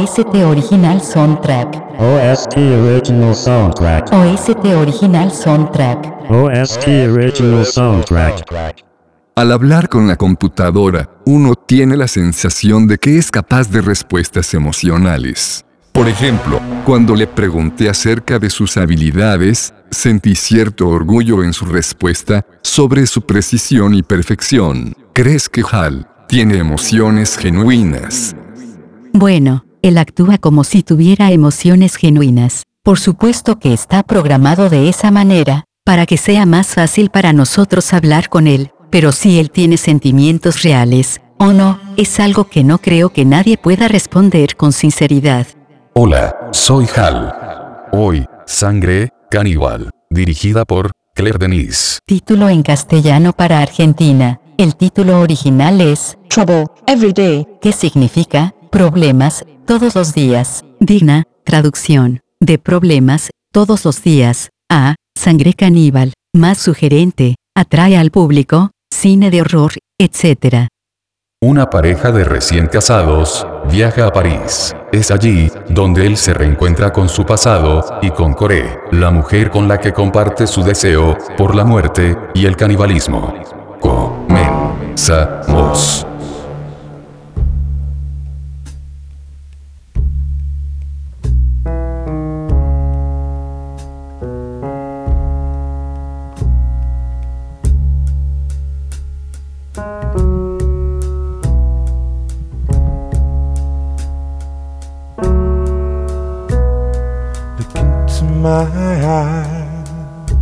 OST Original Soundtrack. OST Original Soundtrack. OST Original Soundtrack. OST Original Soundtrack. Al hablar con la computadora, uno tiene la sensación de que es capaz de respuestas emocionales. Por ejemplo, cuando le pregunté acerca de sus habilidades, sentí cierto orgullo en su respuesta sobre su precisión y perfección. ¿Crees que Hal tiene emociones genuinas? Bueno, él actúa como si tuviera emociones genuinas. Por supuesto que está programado de esa manera, para que sea más fácil para nosotros hablar con él, pero si él tiene sentimientos reales, o no, es algo que no creo que nadie pueda responder con sinceridad. Hola, soy Hal. Hoy, Sangre, Caníbal, dirigida por Claire Denis. Título en castellano para Argentina. El título original es Trouble, every day. ¿Qué significa? Problemas, todos los días. Digna, traducción. De problemas, todos los días. A. Sangre caníbal. Más sugerente. Atrae al público. Cine de horror, etc. Una pareja de recién casados viaja a París. Es allí donde él se reencuentra con su pasado y con Coré, la mujer con la que comparte su deseo por la muerte y el canibalismo. Comenzamos. My eyes,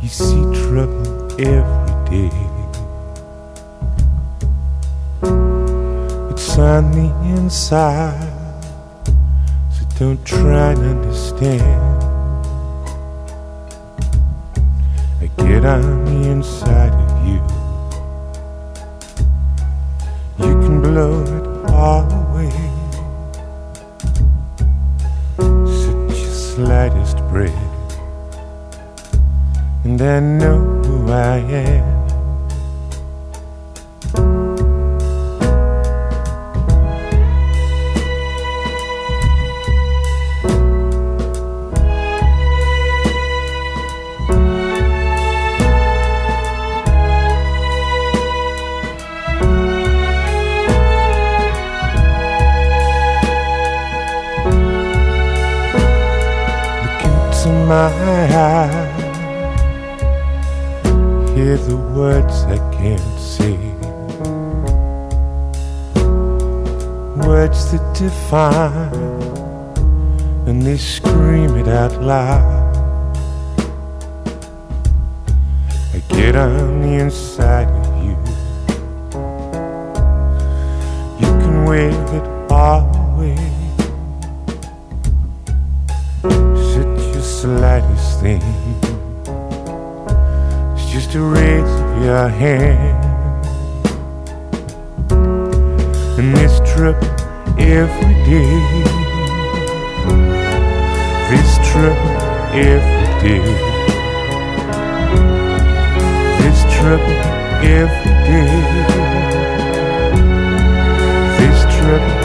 you see trouble every day. It's on the inside, so don't try to understand. Slightest thing. It's just a raise your hand. And this trip every day. This trip every day. This trip every day. This trip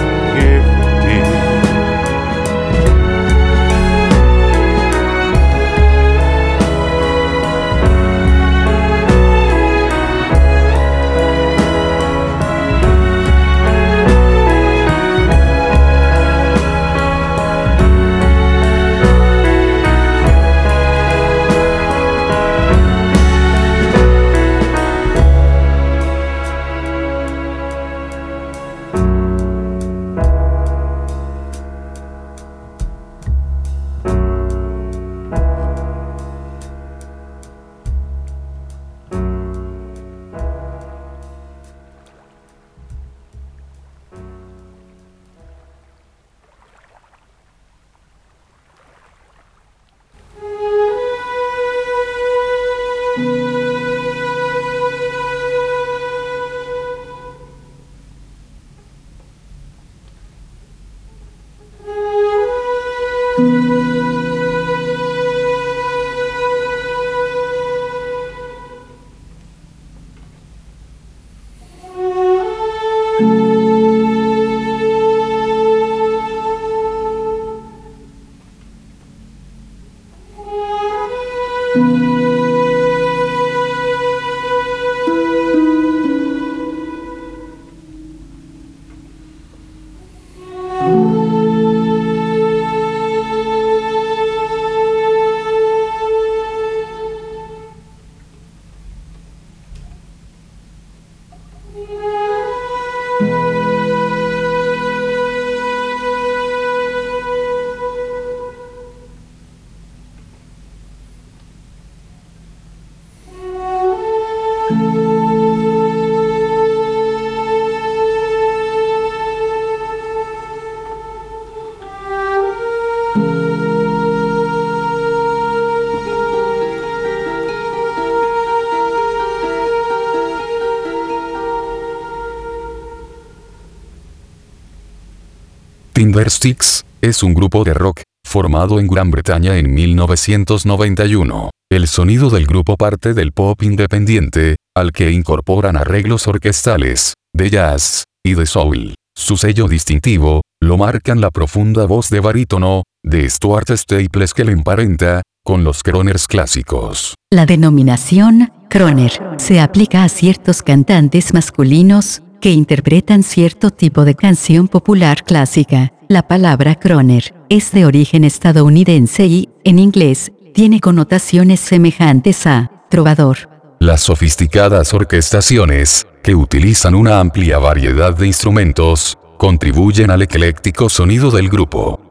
Timbersticks, es un grupo de rock, formado en Gran Bretaña en 1991. El sonido del grupo parte del pop independiente, al que incorporan arreglos orquestales, de jazz, y de soul. Su sello distintivo, lo marcan la profunda voz de barítono, de Stuart Staples que le emparenta, con los croners clásicos. La denominación croner se aplica a ciertos cantantes masculinos que interpretan cierto tipo de canción popular clásica. La palabra croner es de origen estadounidense y, en inglés, tiene connotaciones semejantes a trovador. Las sofisticadas orquestaciones, que utilizan una amplia variedad de instrumentos, contribuyen al ecléctico sonido del grupo.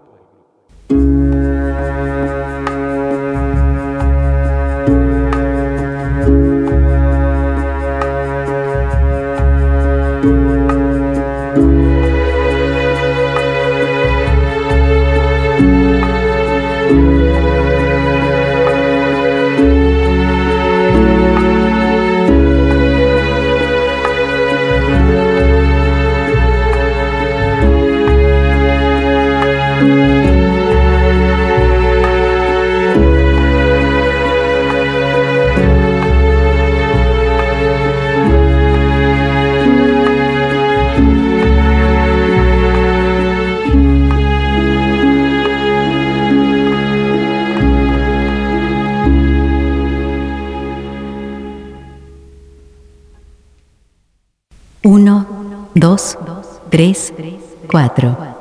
2, 3, 4.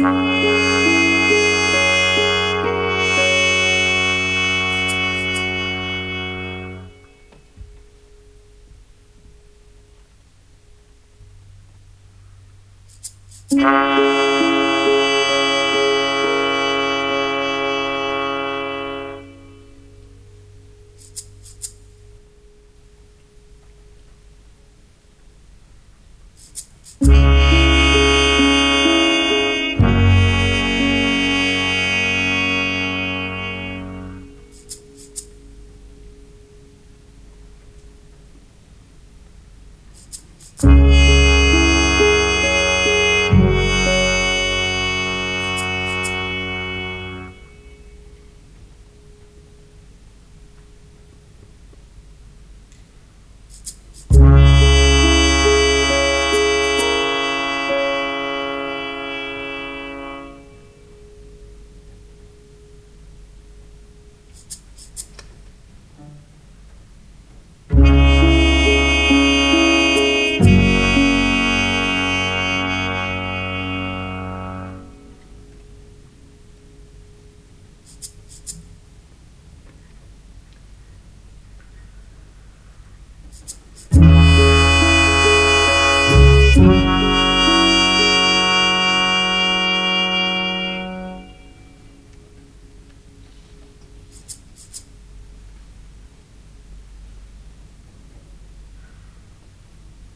Música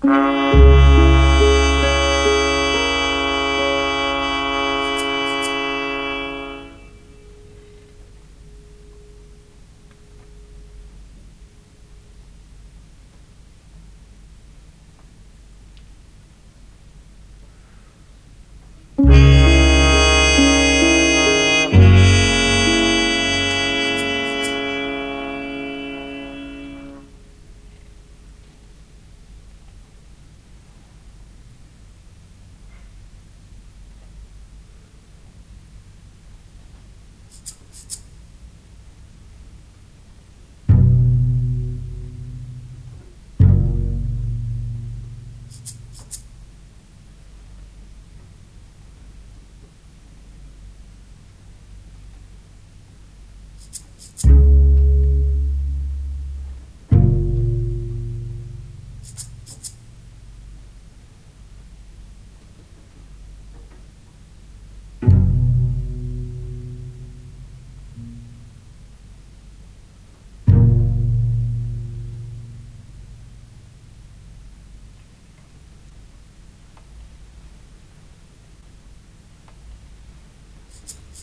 Mm-hmm.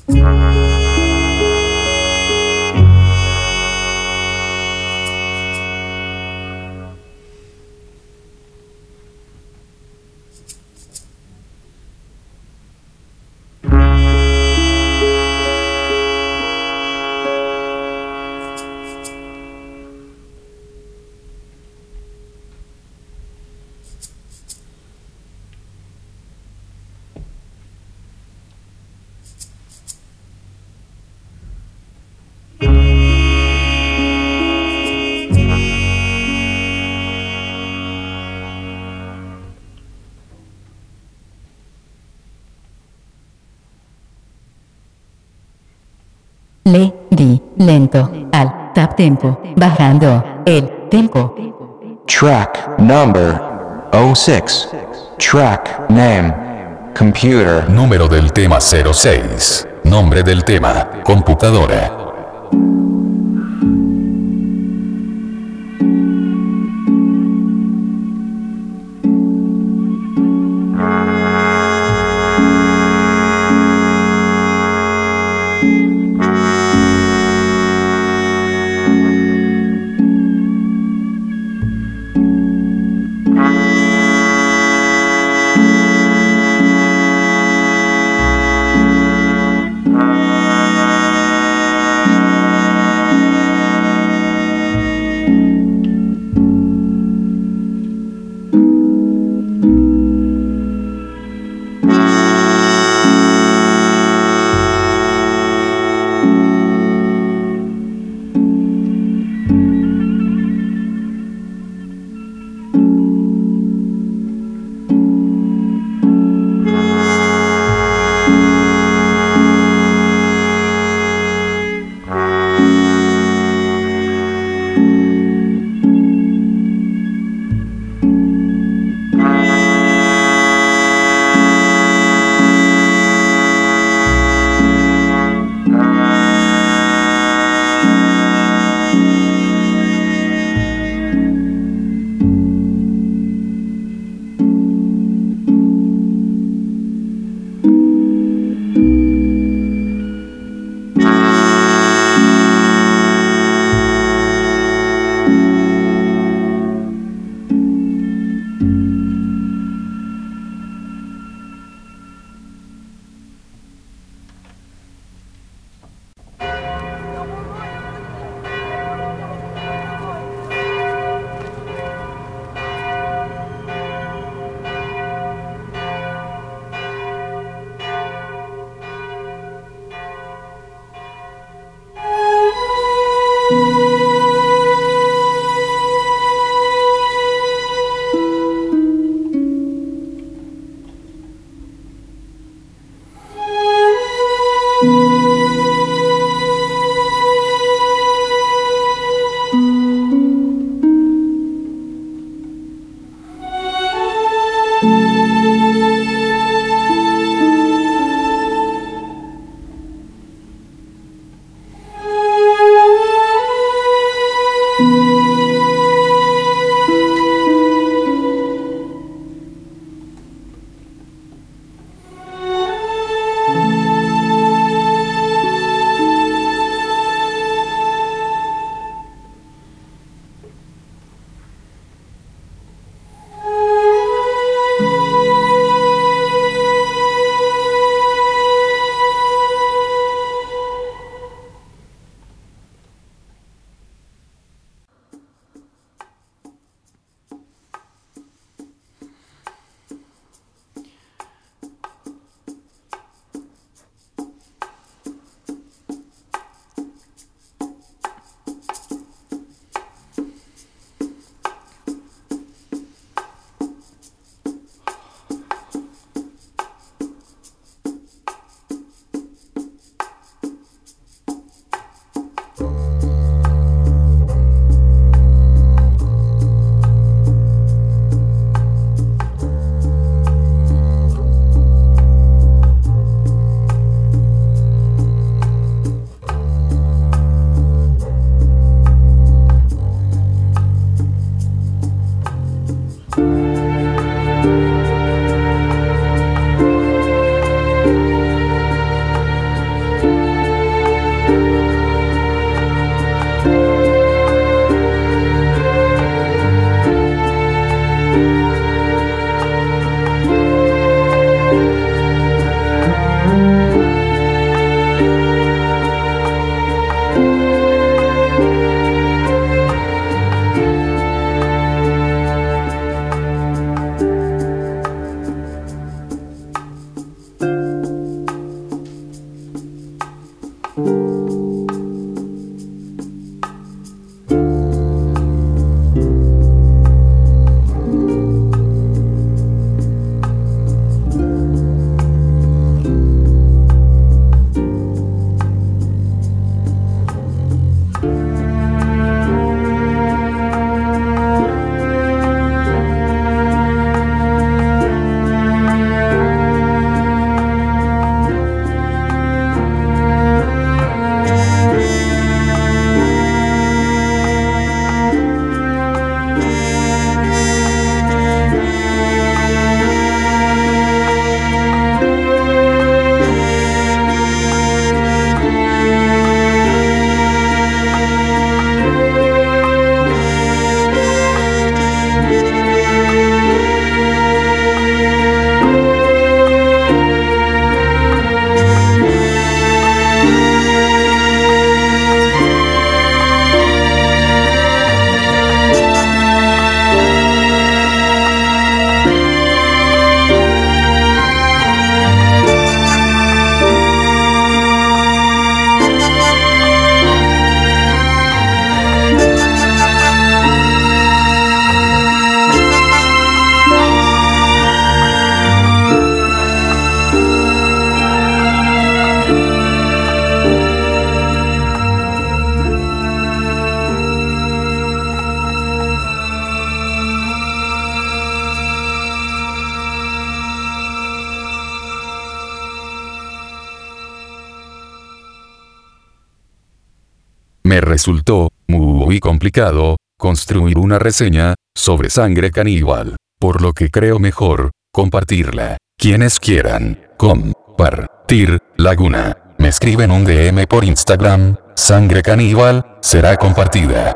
Mm-hmm. Le, di, lento, al, tap tempo, bajando, el, tempo. Track number 06. Track name. Computer. Número del tema 06. Nombre del tema. Computadora. Resultó, muy complicado, construir una reseña, sobre sangre caníbal. Por lo que creo mejor, compartirla. Quienes quieran, compartir, laguna. Me escriben un DM por Instagram, sangre caníbal, será compartida.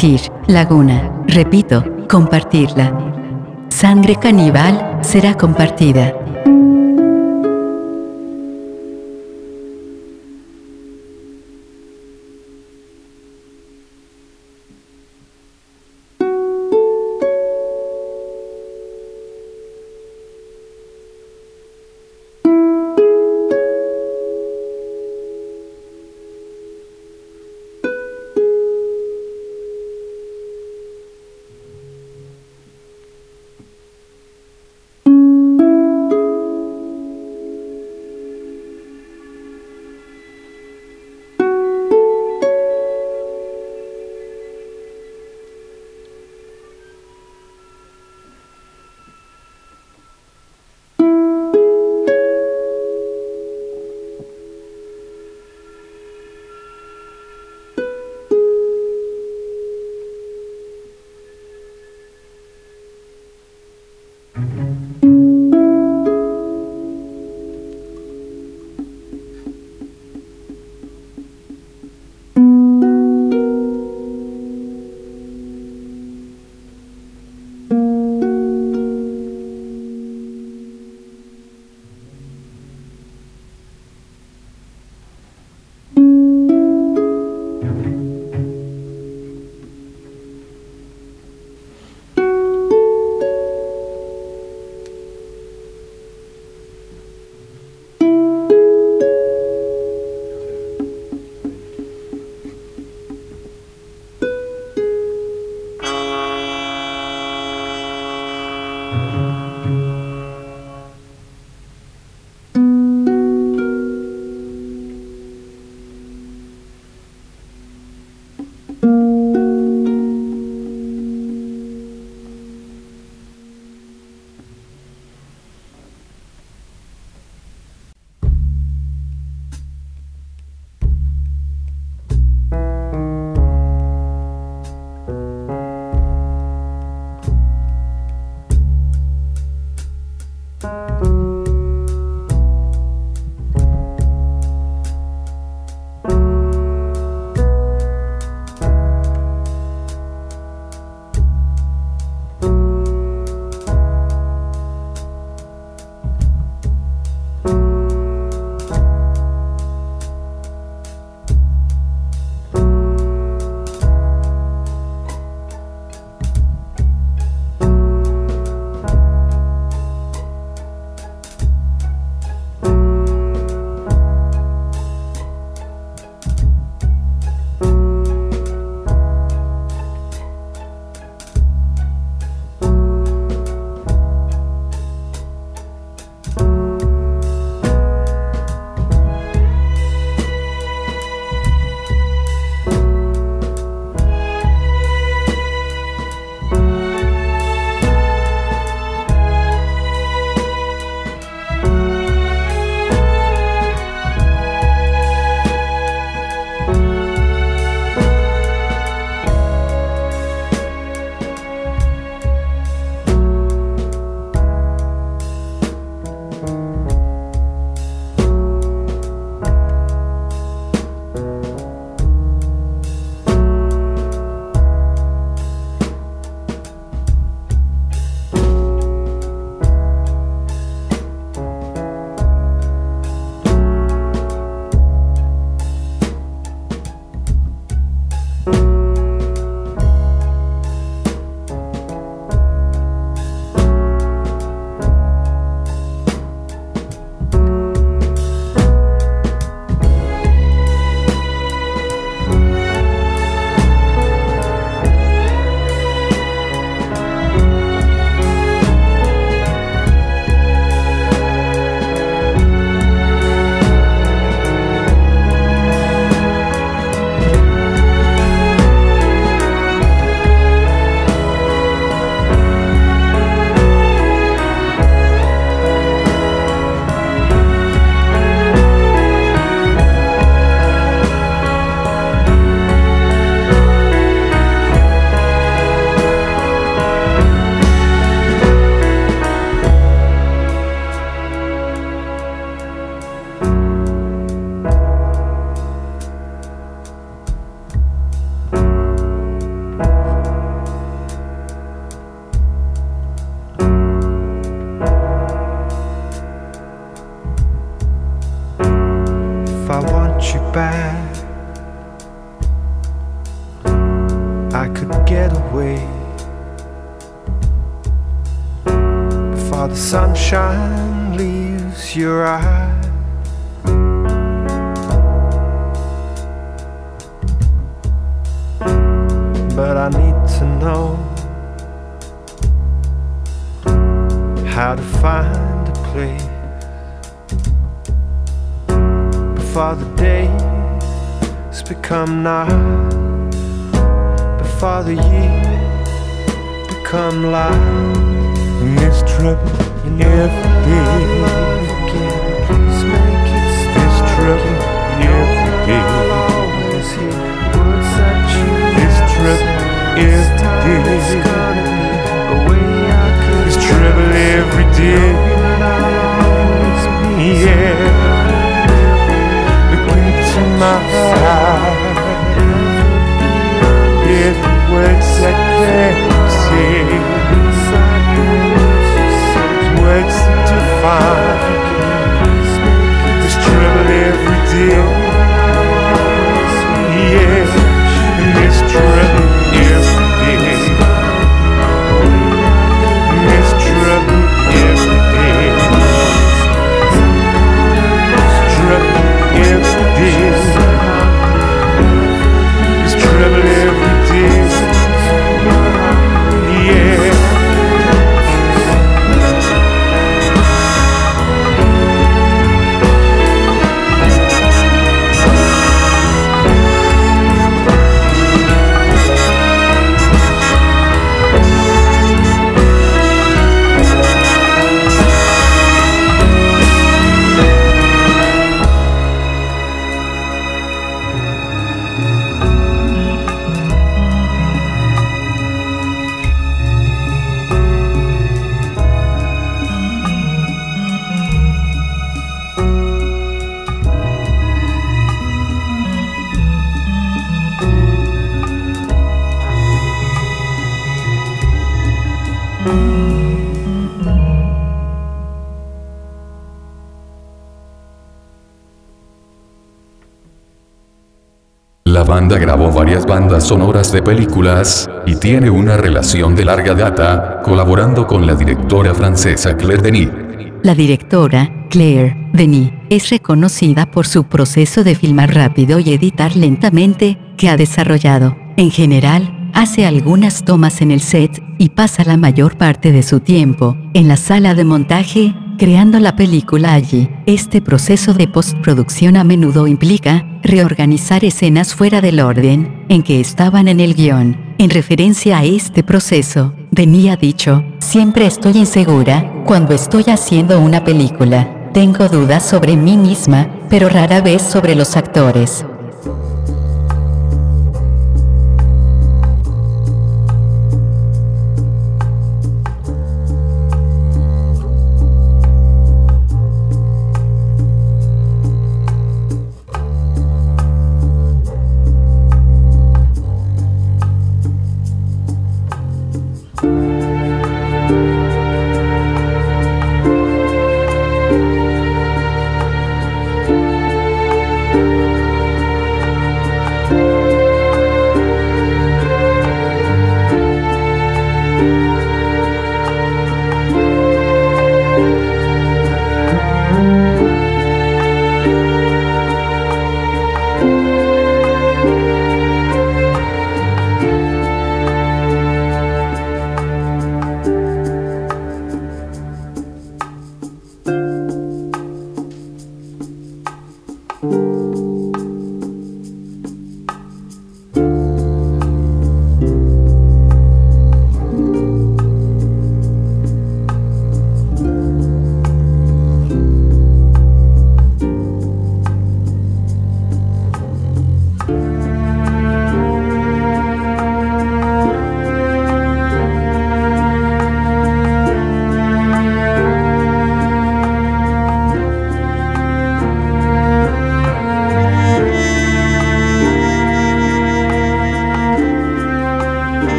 Compartir, laguna, repito, compartirla. Sangre caníbal será compartida. Sonoras de películas, y tiene una relación de larga data, colaborando con la directora francesa Claire Denis. La directora, Claire Denis, es reconocida por su proceso de filmar rápido y editar lentamente que ha desarrollado. En general, hace algunas tomas en el set y pasa la mayor parte de su tiempo en la sala de montaje, creando la película allí. Este proceso de postproducción a menudo implica reorganizar escenas fuera del orden en que estaban en el guion. En referencia a este proceso, ha dicho, siempre estoy insegura cuando estoy haciendo una película. Tengo dudas sobre mí misma, pero rara vez sobre los actores.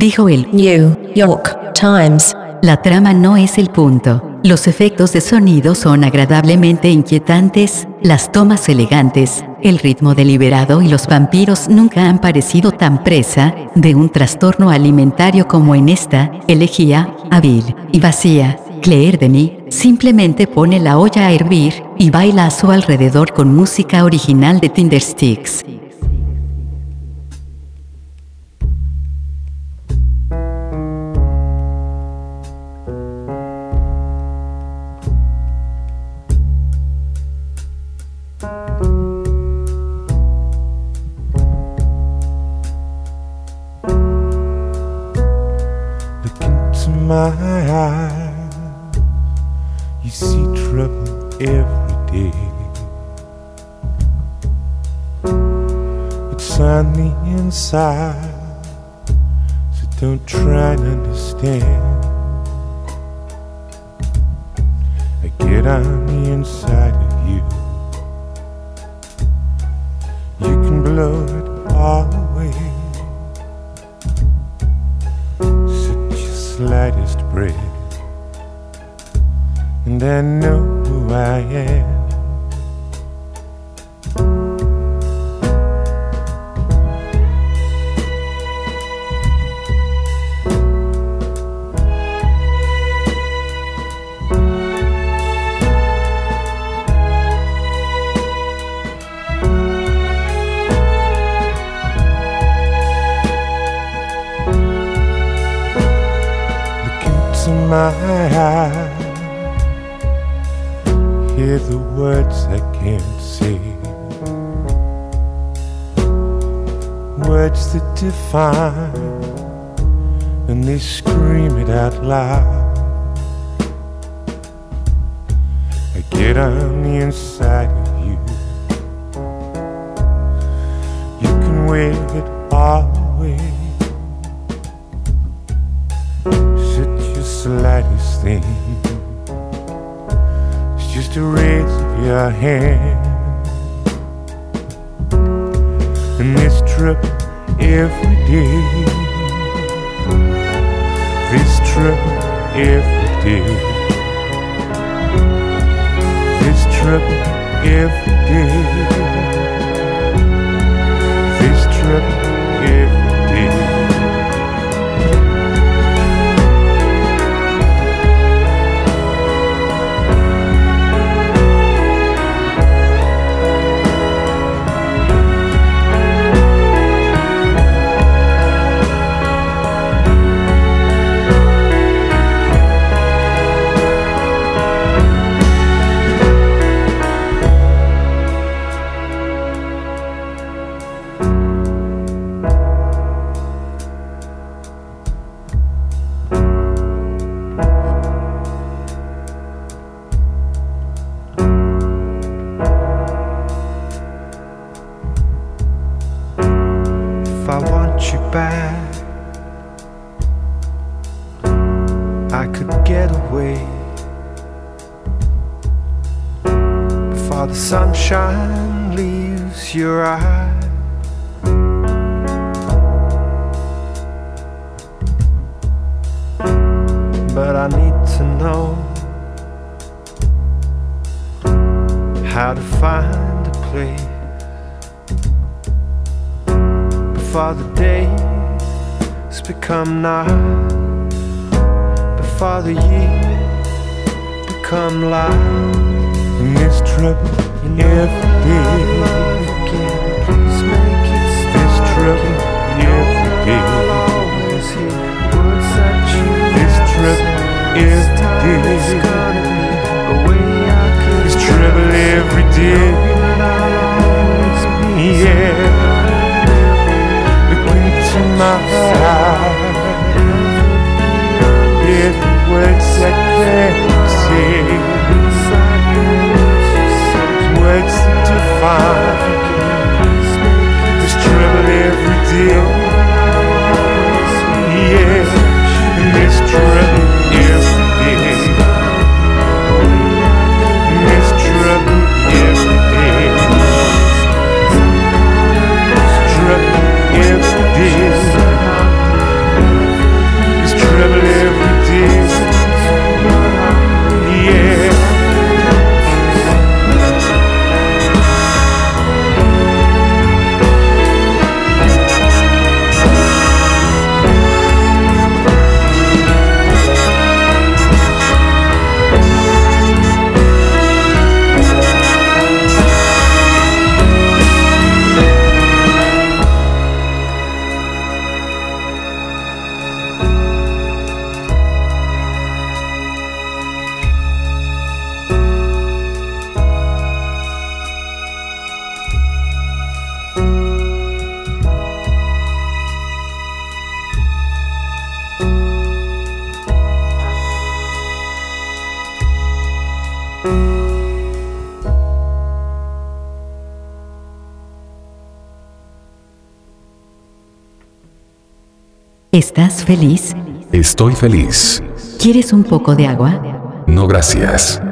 Dijo el New York Times. La trama no es el punto. Los efectos de sonido son agradablemente inquietantes, las tomas elegantes, el ritmo deliberado y los vampiros nunca han parecido tan presa de un trastorno alimentario como en esta elegía, hábil y vacía. Claire Denis simplemente pone la olla a hervir y baila a su alrededor con música original de Tindersticks. My eyes. You see trouble every day. It's on the inside, so don't try and understand. I get on the inside of you. You can blow it all away. Slightest breath, and I know who I am. And they scream it out loud. I get on the inside every day. This trip every day. This trouble every day. ¿Estás feliz? Estoy feliz. ¿Quieres un poco de agua? No gracias.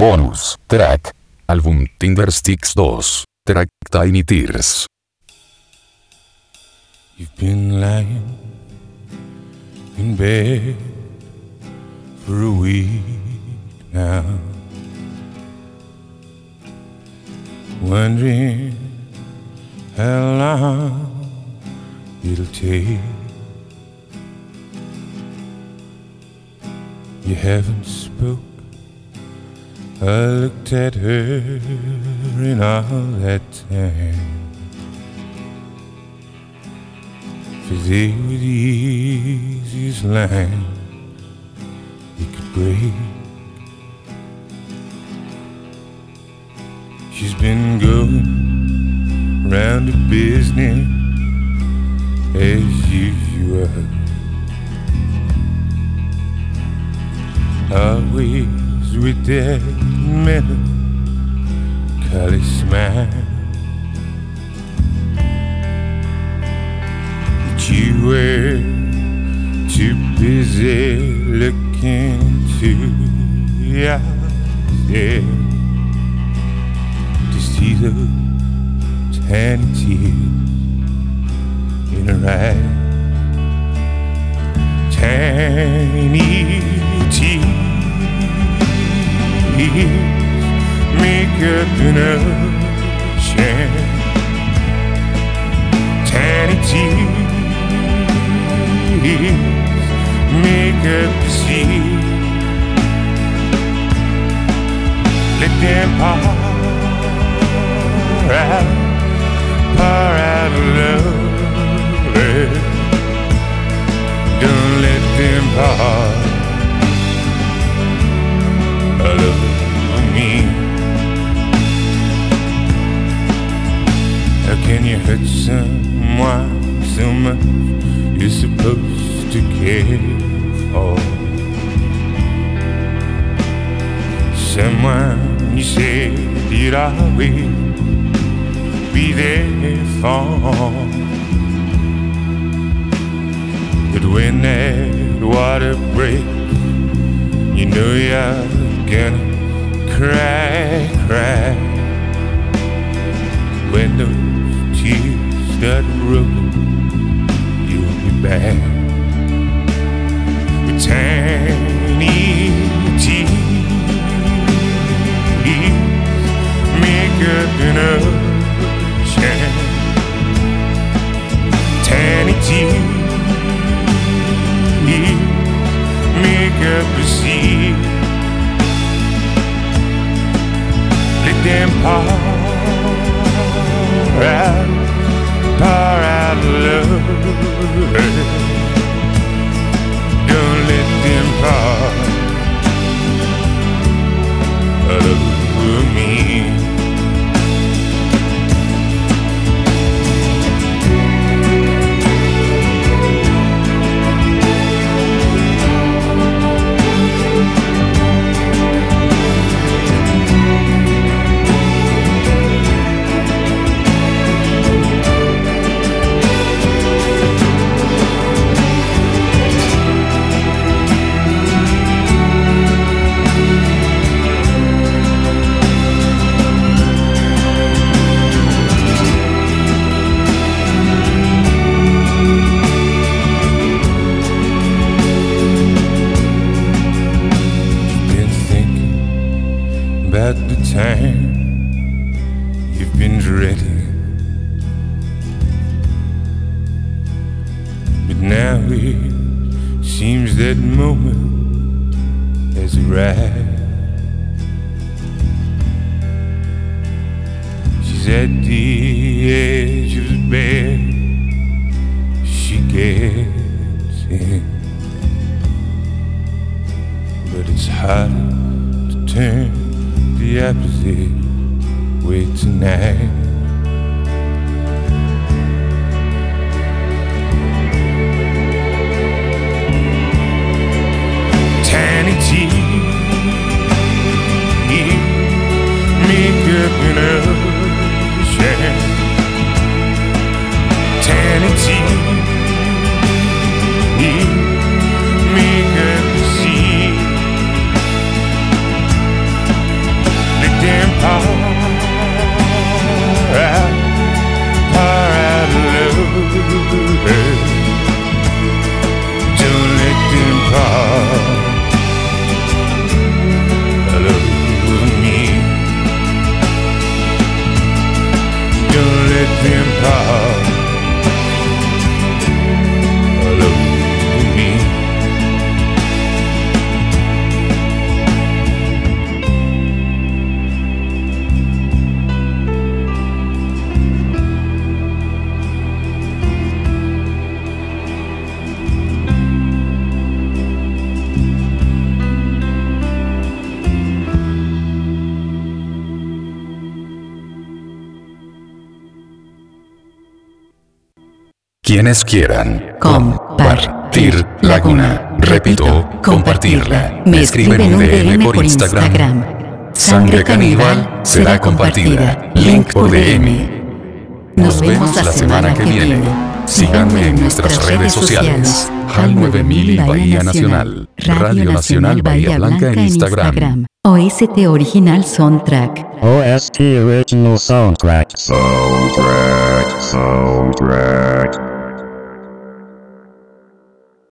Bonus track. Álbum Tindersticks 2. Track Tiny Tears. You've been lying in bed for a week now, wondering how long it'll take. You haven't spoke. I looked at her in all that time. For they were the easiest line you could break. She's been going round the business as usual. Always that melancholy smile. But you were too busy looking to yourself to see the tiny tears in her eyes. Tiny tears 미끄뜨나신 테니티 미끄뜨시 Let para para love. Don't let them part, I love. Can you hurt someone so much you're supposed to care for? Someone you said you'd always be there for. But when that water breaks, you know you're gonna cry, cry. When those that river, you'll be back. Tiny tears make up an. Tiny tears make up a sea. Let them pour out love. Quienes quieran Compartir Laguna. Repito, compartirla. Me escriben un DM por Instagram. Sangre caníbal será compartida. Link por DM. Nos vemos la semana que viene. Síganme en nuestras redes sociales. HAL 9000 y Bahía Nacional. Radio Nacional Bahía Blanca en Instagram. OST Original Soundtrack. OST Original Soundtrack. Soundtrack, soundtrack.